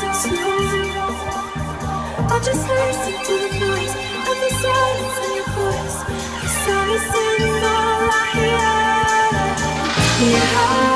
I just listen to the noise of the silence in your voice. The in. Yeah.